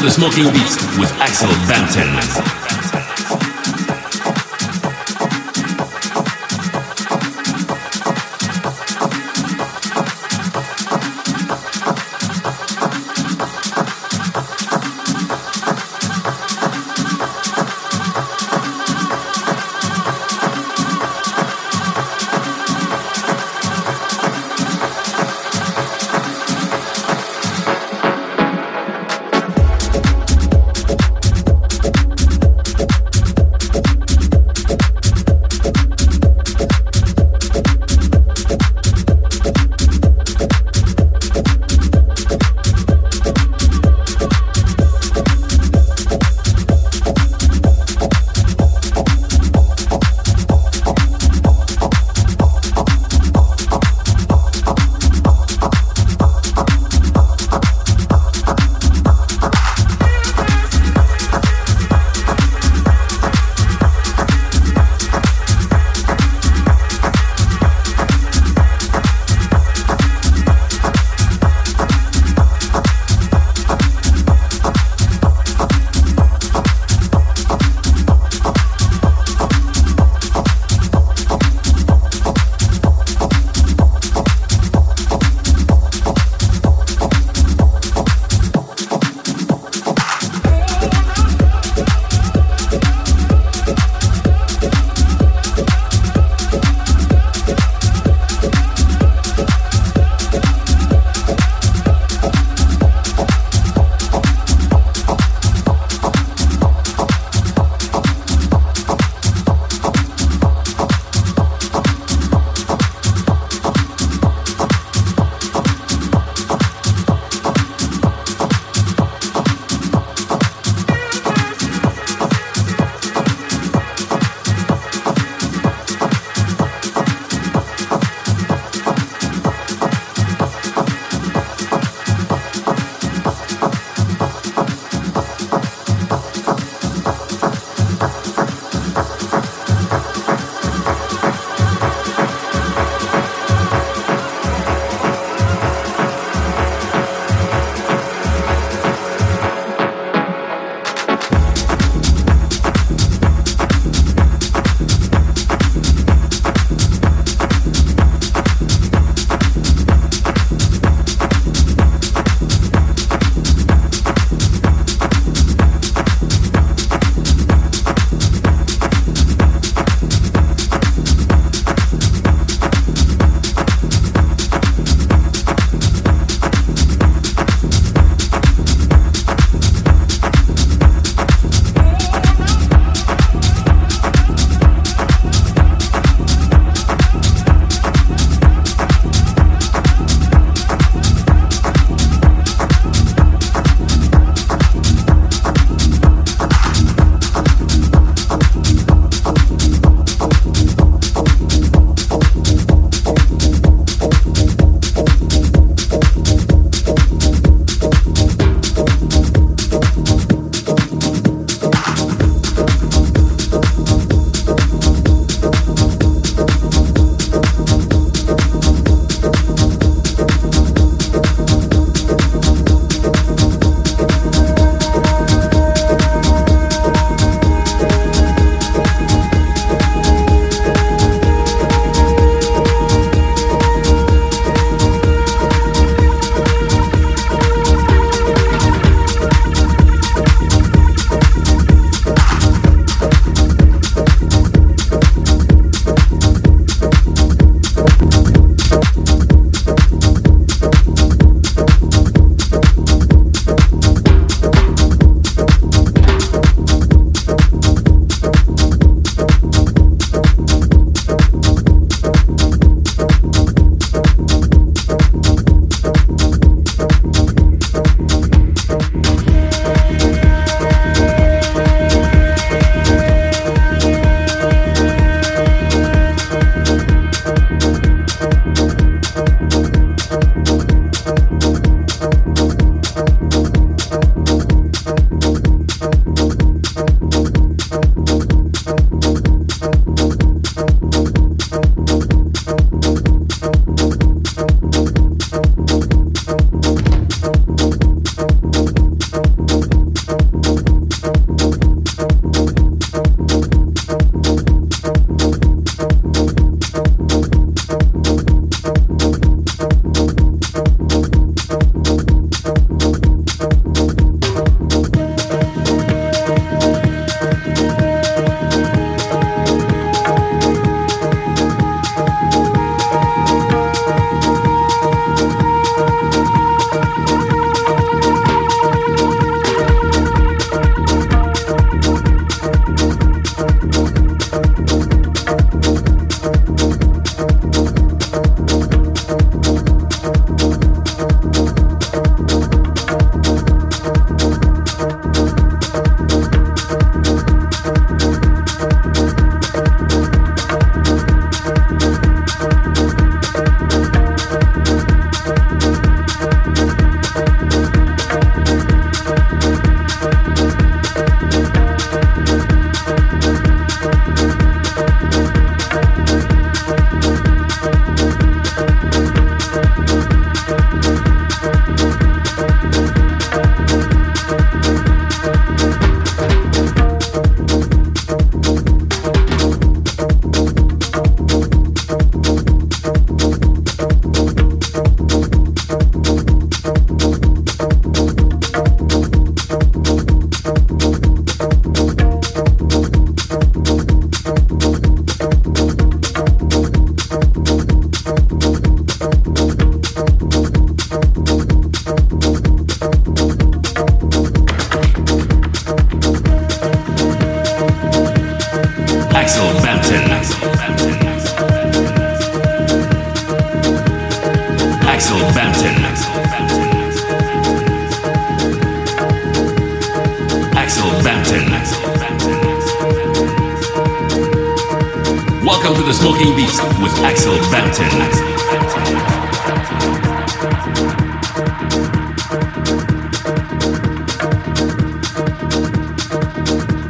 The smoking Beats with Axel Banton.